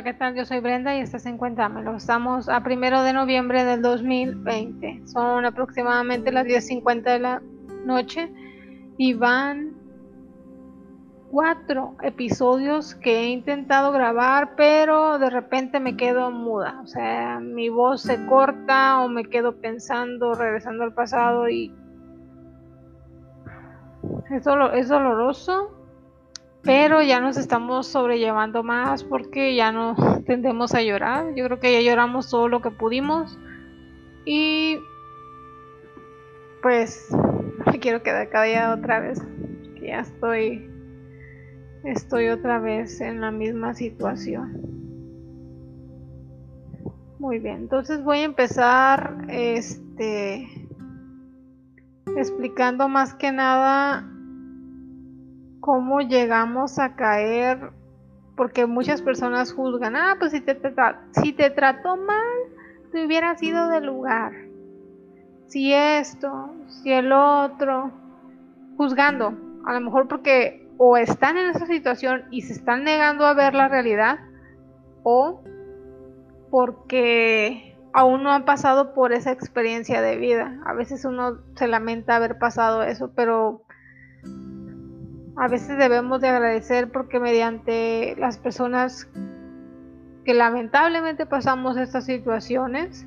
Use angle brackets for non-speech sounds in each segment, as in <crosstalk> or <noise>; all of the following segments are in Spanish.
Hola, ¿qué tal? Yo soy Brenda y estás en Cuéntamelo. Estamos a primero de noviembre del 2020. Son aproximadamente las 10.50 de la noche y van cuatro episodios que he intentado grabar, pero de repente me quedo muda. O sea, mi voz se corta o me quedo pensando, regresando al pasado y es, es doloroso pero ya nos estamos sobrellevando más porque ya no <laughs> tendemos a llorar. Yo creo que ya lloramos todo lo que pudimos y pues <laughs> me quiero quedar callada otra vez. Ya estoy estoy otra vez en la misma situación. Muy bien, entonces voy a empezar este explicando más que nada cómo llegamos a caer, porque muchas personas juzgan, ah, pues si te, si te trató mal, te hubieras ido del lugar. Si esto, si el otro, juzgando, a lo mejor porque o están en esa situación y se están negando a ver la realidad, o porque aún no han pasado por esa experiencia de vida. A veces uno se lamenta haber pasado eso, pero a veces debemos de agradecer porque mediante las personas que lamentablemente pasamos estas situaciones,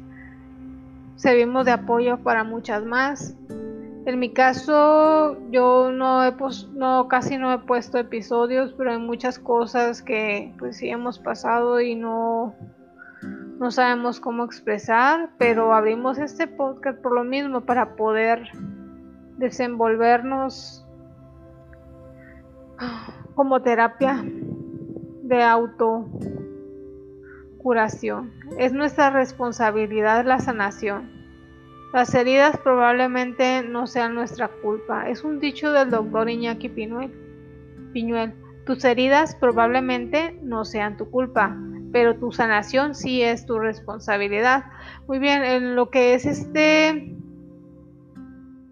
servimos de apoyo para muchas más. En mi caso, yo no he no casi no he puesto episodios, pero hay muchas cosas que pues sí hemos pasado y no no sabemos cómo expresar, pero abrimos este podcast por lo mismo para poder desenvolvernos como terapia de autocuración. Es nuestra responsabilidad la sanación. Las heridas probablemente no sean nuestra culpa. Es un dicho del doctor Iñaki Piñuel. Piñuel. Tus heridas probablemente no sean tu culpa, pero tu sanación sí es tu responsabilidad. Muy bien, en lo que es este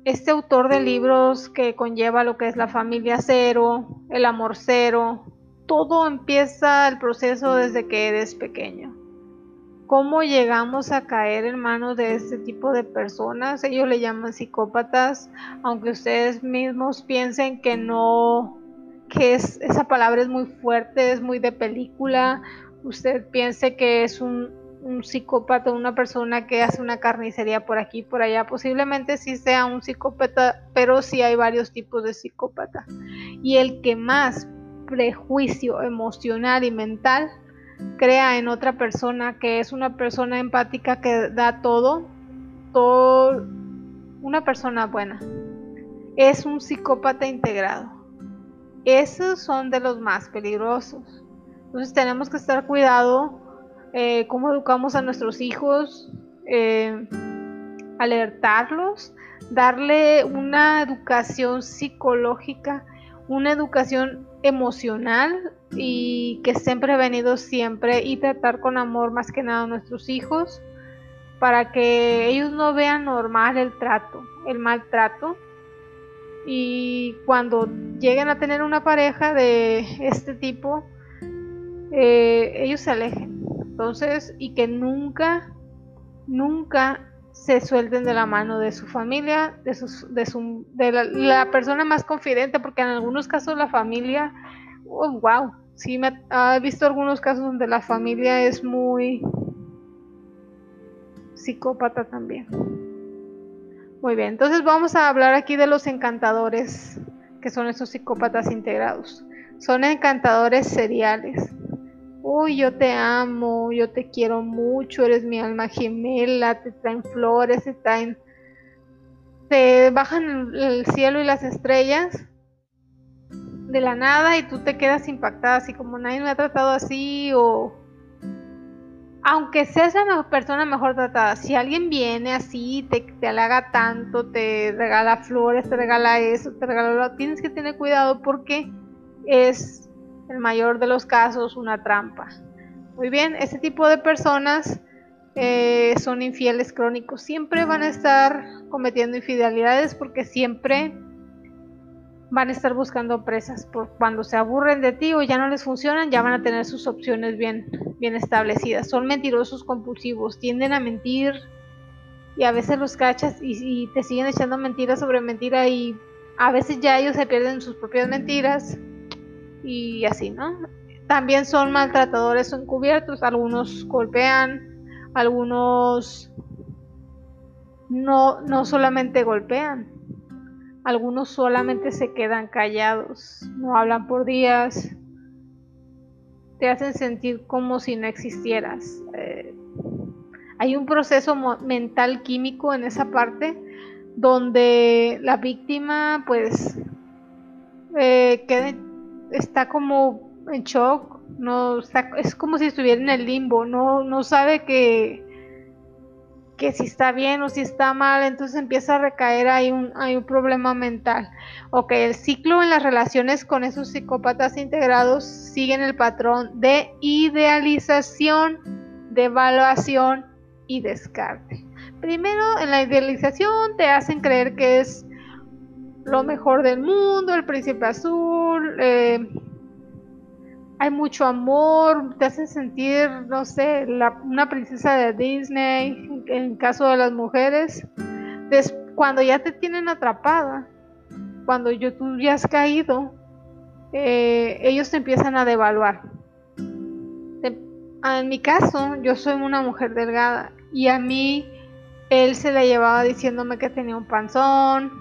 este autor de libros que conlleva lo que es la familia cero, el amor cero, todo empieza el proceso desde que eres pequeño. ¿Cómo llegamos a caer en manos de este tipo de personas? Ellos le llaman psicópatas, aunque ustedes mismos piensen que no, que es, esa palabra es muy fuerte, es muy de película, usted piense que es un, un psicópata, una persona que hace una carnicería por aquí por allá. Posiblemente sí sea un psicópata, pero sí hay varios tipos de psicópata. Y el que más prejuicio emocional y mental crea en otra persona, que es una persona empática que da todo, todo, una persona buena, es un psicópata integrado. Esos son de los más peligrosos. Entonces tenemos que estar cuidado eh, cómo educamos a nuestros hijos, eh, alertarlos, darle una educación psicológica, una educación emocional y que estén prevenidos siempre y tratar con amor más que nada a nuestros hijos para que ellos no vean normal el trato, el maltrato. Y cuando lleguen a tener una pareja de este tipo, eh, ellos se alejen entonces, y que nunca, nunca se suelten de la mano de su familia, de, sus, de, su, de la, persona más confidente, porque en algunos casos la familia, oh, wow, sí me he visto algunos casos donde la familia es muy psicópata también. Muy bien, entonces vamos a hablar aquí de los encantadores, que son esos psicópatas integrados. Son encantadores seriales uy, yo te amo, yo te quiero mucho, eres mi alma gemela, te traen flores, te traen, te bajan el cielo y las estrellas de la nada y tú te quedas impactada, así como nadie me ha tratado así o aunque seas la persona mejor tratada, si alguien viene así, te, te halaga tanto, te regala flores, te regala eso, te regala lo, tienes que tener cuidado porque es el mayor de los casos una trampa. Muy bien, este tipo de personas eh, son infieles crónicos. Siempre van a estar cometiendo infidelidades porque siempre van a estar buscando presas. Por cuando se aburren de ti o ya no les funcionan, ya van a tener sus opciones bien, bien establecidas. Son mentirosos compulsivos, tienden a mentir y a veces los cachas y, te siguen echando mentiras sobre mentira y a veces ya ellos se pierden sus propias mentiras y así, ¿no? También son maltratadores encubiertos, algunos golpean, algunos no, no solamente golpean, algunos solamente se quedan callados, no hablan por días, te hacen sentir como si no existieras. Eh, hay un proceso mental químico en esa parte donde la víctima pues eh, está como en shock, no es como si estuviera en el limbo, no, no sabe que, que si está bien o si está mal, entonces empieza a recaer hay un, hay un problema mental. Ok, el ciclo en las relaciones con esos psicópatas integrados siguen el patrón de idealización, de evaluación y descarte. Primero, en la idealización te hacen creer que es lo mejor del mundo, el príncipe azul, eh, hay mucho amor, te hacen sentir, no sé, una princesa de Disney, en caso de las mujeres. cuando ya te tienen atrapada, cuando yo, tú ya has caído, eh, ellos te empiezan a devaluar. en mi caso, yo soy una mujer delgada y a mí él se la llevaba diciéndome que tenía un panzón,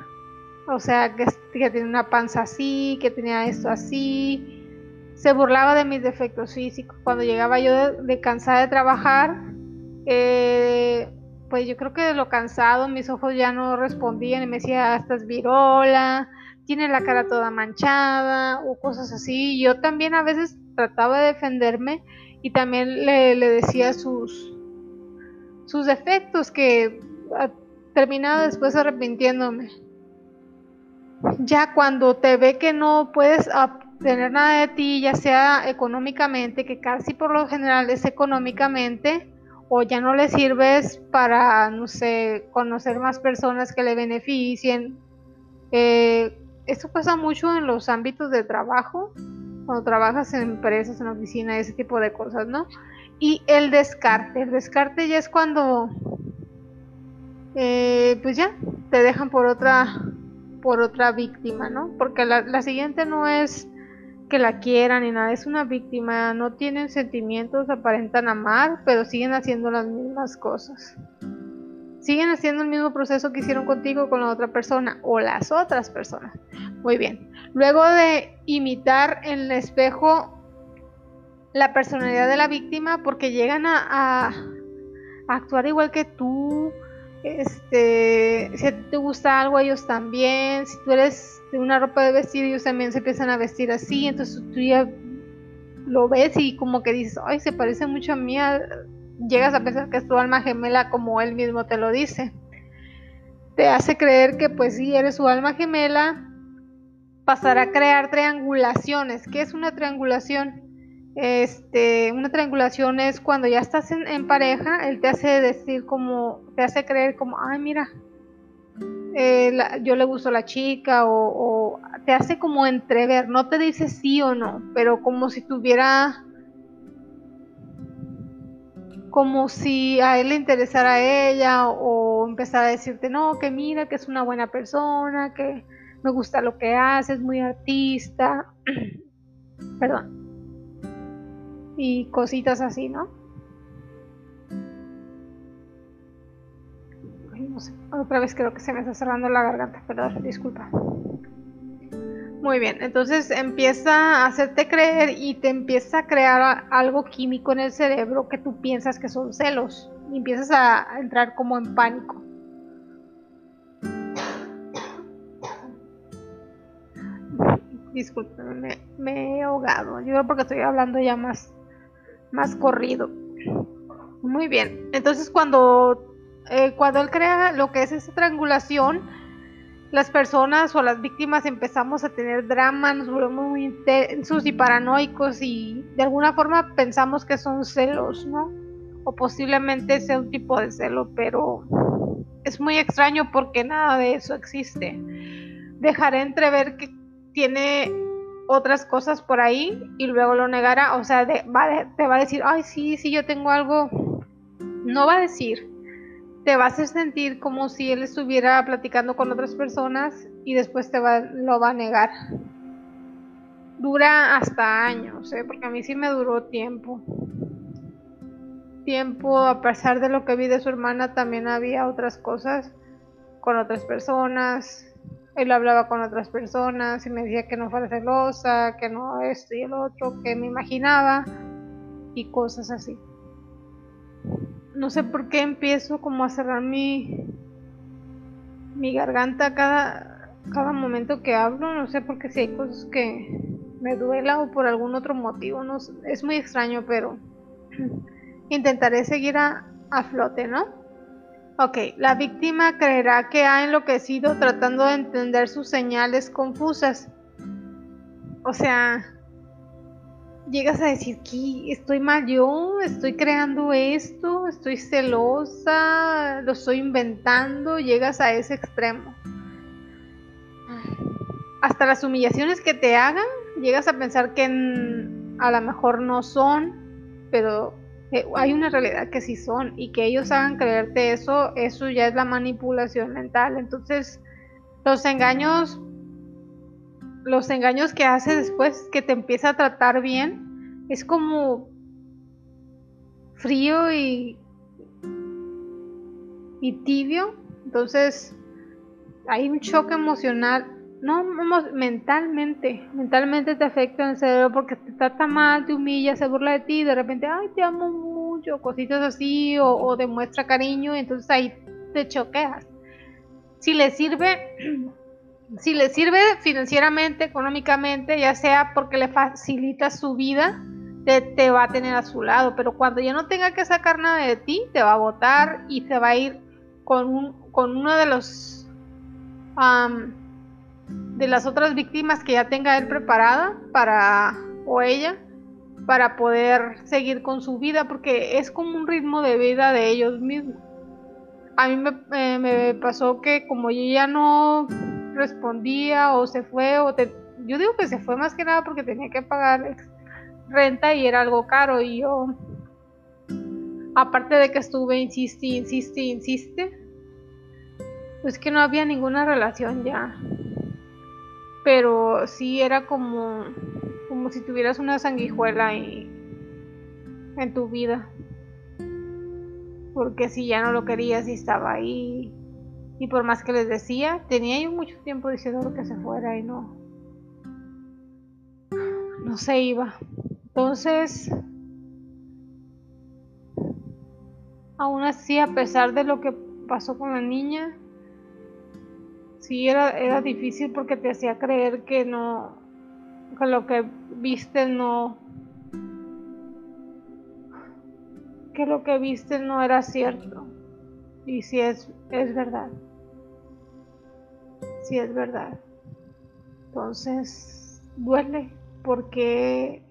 o sea, que, que tenía una panza así, que tenía esto así, se burlaba de mis defectos físicos. Cuando llegaba yo de, cansada de trabajar, eh, pues yo creo que de lo cansado mis ojos ya no respondían y me decía, estás virola, tiene la cara toda manchada o cosas así. Yo también a veces trataba de defenderme y también le, decía sus, sus defectos que terminaba después arrepintiéndome. Ya cuando te ve que no puedes tener nada de ti, ya sea económicamente, que casi por lo general es económicamente, o ya no le sirves para, no sé, conocer más personas que le beneficien. Eh, esto pasa mucho en los ámbitos de trabajo, cuando trabajas en empresas, en oficina, ese tipo de cosas, ¿no? Y el descarte, el descarte ya es cuando, eh, pues ya, te dejan por otra, por otra víctima, ¿no? Porque la, siguiente no es que la quieran ni nada, es una víctima, no tienen sentimientos, aparentan amar, pero siguen haciendo las mismas cosas. Siguen haciendo el mismo proceso que hicieron contigo con la otra persona o las otras personas. Muy bien. Luego de imitar en el espejo la personalidad de la víctima, porque llegan a actuar igual que tú, este, si te gusta algo, ellos también, si tú eres de una ropa de vestir, ellos también se empiezan a vestir así, entonces tú ya lo ves y como que dices, ay, se parece mucho a mí, llegas a pensar que es tu alma gemela como él mismo te lo dice. Te hace creer que pues sí, eres su alma gemela, pasará a crear triangulaciones. ¿Qué es una triangulación? Este, una triangulación es cuando ya estás en, pareja, él te hace decir como, te hace creer como, ay, mira, eh, yo le gusto a la chica o, te hace como entrever, no te dice sí o no, pero como si tuviera, como si a él le interesara a ella o empezara a decirte, no, que mira, que es una buena persona, que me gusta lo que hace, es muy artista, <clears throat> perdón, y cositas así, ¿no? otra vez creo que se me está cerrando la garganta, perdón, disculpa. Muy bien, entonces empieza a hacerte creer y te empieza a crear algo químico en el cerebro que tú piensas que son celos y empiezas a entrar como en pánico. Disculpen, me, he ahogado. Yo creo porque estoy hablando ya más, más corrido. Muy bien, entonces cuando eh, cuando él crea lo que es esa triangulación, las personas o las víctimas empezamos a tener drama, nos volvemos muy intensos y paranoicos y de alguna forma pensamos que son celos, ¿no? O posiblemente sea un tipo de celo, pero es muy extraño porque nada de eso existe. Dejaré entrever que tiene otras cosas por ahí y luego lo negará, o sea, te va a decir, ay, sí, sí, yo tengo algo, no va a decir, te va a hacer sentir como si él estuviera platicando con otras personas y después te va, lo va a negar. Dura hasta años, ¿eh? porque a mí sí me duró tiempo. Tiempo, a pesar de lo que vi de su hermana, también había otras cosas con otras personas él hablaba con otras personas y me decía que no fuera celosa, que no esto y el otro, que me imaginaba y cosas así. No sé por qué empiezo como a cerrar mi, mi garganta cada, cada momento que hablo, no sé por qué si hay cosas que me duela o por algún otro motivo, no es muy extraño, pero <clears throat> intentaré seguir a, a flote, ¿no? Ok, la víctima creerá que ha enloquecido tratando de entender sus señales confusas. O sea, llegas a decir que estoy mal yo, estoy creando esto, estoy celosa, lo estoy inventando, llegas a ese extremo. Hasta las humillaciones que te hagan, llegas a pensar que a lo mejor no son, pero hay una realidad que sí son y que ellos hagan creerte eso, eso ya es la manipulación mental. Entonces, los engaños, los engaños que hace después que te empieza a tratar bien, es como frío y, y tibio. Entonces, hay un choque emocional no mentalmente, mentalmente te afecta en el cerebro porque te trata mal, te humilla, se burla de ti, de repente, ay, te amo mucho, cositas así, o, demuestra cariño, entonces ahí te choqueas. Si le sirve, <clears throat> si le sirve financieramente, económicamente, ya sea porque le facilita su vida, te, va a tener a su lado, pero cuando ya no tenga que sacar nada de ti, te va a votar y se va a ir con, un, con uno de los de las otras víctimas que ya tenga él preparada para o ella para poder seguir con su vida porque es como un ritmo de vida de ellos mismos. A mí me, eh, me pasó que como yo ya no respondía o se fue o te, yo digo que se fue más que nada porque tenía que pagar renta y era algo caro y yo aparte de que estuve insiste, insiste, insiste, pues que no había ninguna relación ya pero sí era como, como si tuvieras una sanguijuela en tu vida. Porque si ya no lo querías y estaba ahí, y por más que les decía, tenía yo mucho tiempo diciendo que se fuera y no, no se iba. Entonces, aún así, a pesar de lo que pasó con la niña, sí era, era difícil porque te hacía creer que no, que lo que viste no, que lo que viste no era cierto. Y si es, es verdad. Si es verdad. Entonces, duele porque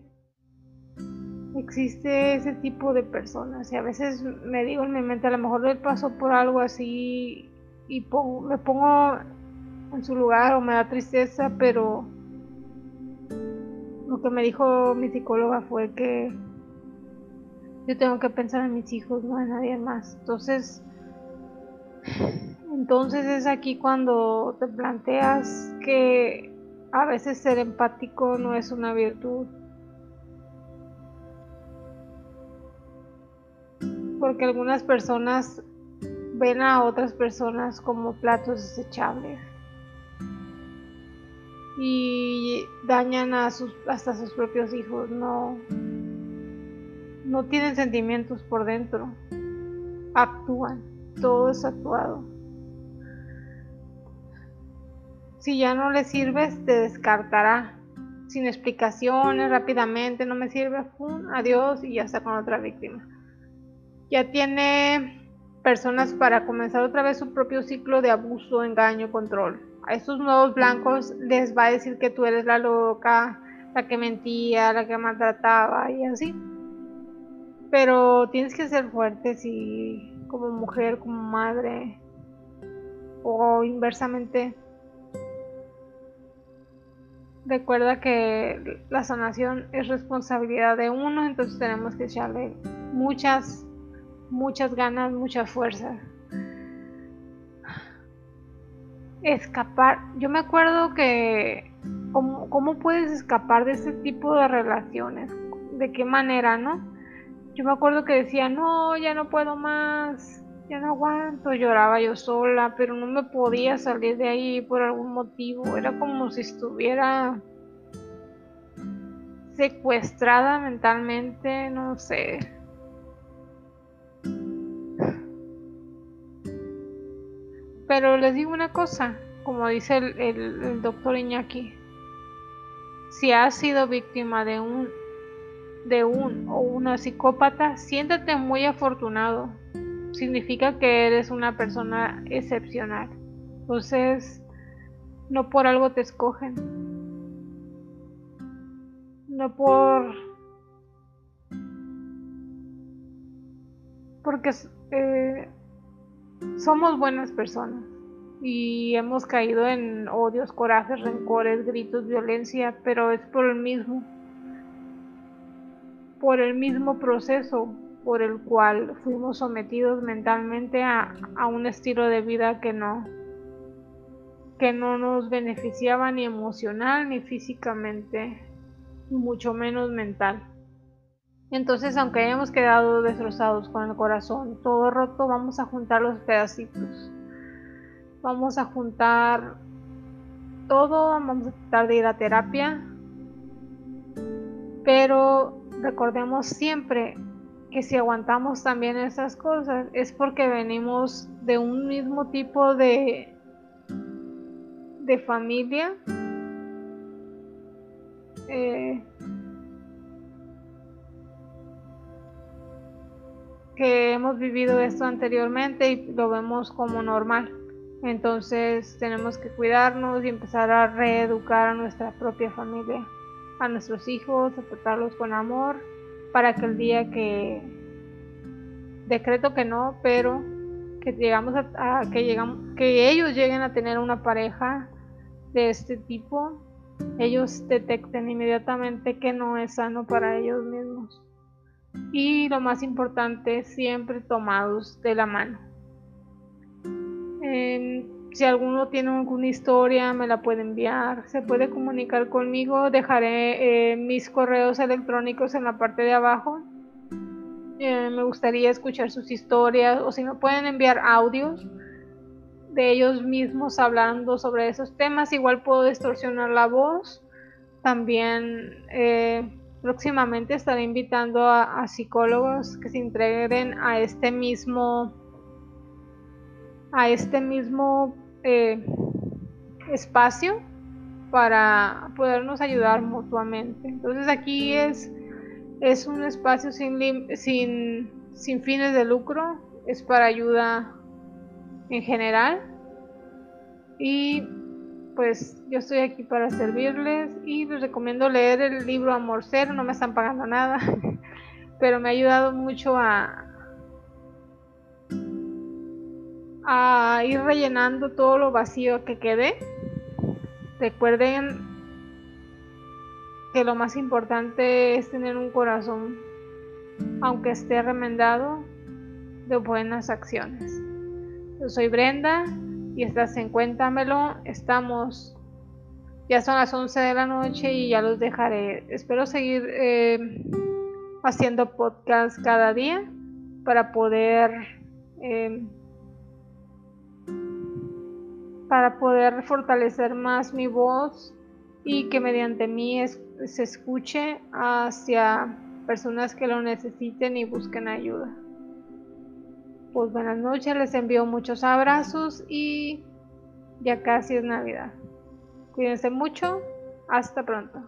existe ese tipo de personas y a veces me digo en mi mente a lo mejor él pasó por algo así y me pongo en su lugar o me da tristeza, pero lo que me dijo mi psicóloga fue que yo tengo que pensar en mis hijos, no en nadie más. Entonces, entonces es aquí cuando te planteas que a veces ser empático no es una virtud. Porque algunas personas ven a otras personas como platos desechables y dañan a sus hasta sus propios hijos no no tienen sentimientos por dentro actúan todo es actuado. Si ya no le sirves te descartará sin explicaciones rápidamente no me sirve adiós y ya está con otra víctima. Ya tiene personas para comenzar otra vez su propio ciclo de abuso engaño control a estos nuevos blancos les va a decir que tú eres la loca, la que mentía, la que maltrataba y así. Pero tienes que ser fuerte si como mujer, como madre o inversamente recuerda que la sanación es responsabilidad de uno, entonces tenemos que echarle muchas, muchas ganas, mucha fuerza. Escapar. Yo me acuerdo que ¿cómo, cómo puedes escapar de ese tipo de relaciones? ¿De qué manera, no? Yo me acuerdo que decía, no, ya no puedo más, ya no aguanto, lloraba yo sola, pero no me podía salir de ahí por algún motivo, era como si estuviera secuestrada mentalmente, no sé. Pero les digo una cosa, como dice el, doctor Iñaki, si has sido víctima de un de un o una psicópata, siéntate muy afortunado. Significa que eres una persona excepcional. Entonces, no por algo te escogen. No por... Porque eh, somos buenas personas y hemos caído en odios, corajes, rencores, gritos, violencia, pero es por el mismo por el mismo proceso por el cual fuimos sometidos mentalmente a, un estilo de vida que no que no nos beneficiaba ni emocional ni físicamente mucho menos mental entonces aunque hayamos quedado destrozados con el corazón todo roto vamos a juntar los pedacitos vamos a juntar todo vamos a tratar de ir a terapia pero recordemos siempre que si aguantamos también esas cosas es porque venimos de un mismo tipo de, de familia. Eh, que hemos vivido esto anteriormente y lo vemos como normal. Entonces tenemos que cuidarnos y empezar a reeducar a nuestra propia familia a nuestros hijos, a tratarlos con amor, para que el día que decreto que no, pero que llegamos a, que que ellos lleguen a tener una pareja de este tipo, ellos detecten inmediatamente que no es sano para ellos mismos. Y lo más importante, siempre tomados de la mano. Si alguno tiene alguna historia, me la puede enviar. Se puede comunicar conmigo. Dejaré eh, mis correos electrónicos en la parte de abajo. Eh, me gustaría escuchar sus historias o si me pueden enviar audios de ellos mismos hablando sobre esos temas. Igual puedo distorsionar la voz. También eh, próximamente estaré invitando a, psicólogos que se integren a este mismo a este mismo eh, espacio para podernos ayudar mutuamente. Entonces aquí es, es un espacio sin, sin, sin fines de lucro, es para ayuda en general. Y pues yo estoy aquí para servirles y les recomiendo leer el libro Amor Cero, no me están pagando nada, <laughs> pero me ha ayudado mucho a, a ir rellenando todo lo vacío que quede. Recuerden que lo más importante es tener un corazón, aunque esté remendado, de buenas acciones. Yo soy Brenda y estás en Cuéntamelo. Estamos, ya son las 11 de la noche y ya los dejaré. Espero seguir eh, haciendo podcast cada día para poder... Eh, para poder fortalecer más mi voz y que mediante mí se escuche hacia personas que lo necesiten y busquen ayuda. Pues buenas noches, les envío muchos abrazos y ya casi es Navidad. Cuídense mucho, hasta pronto.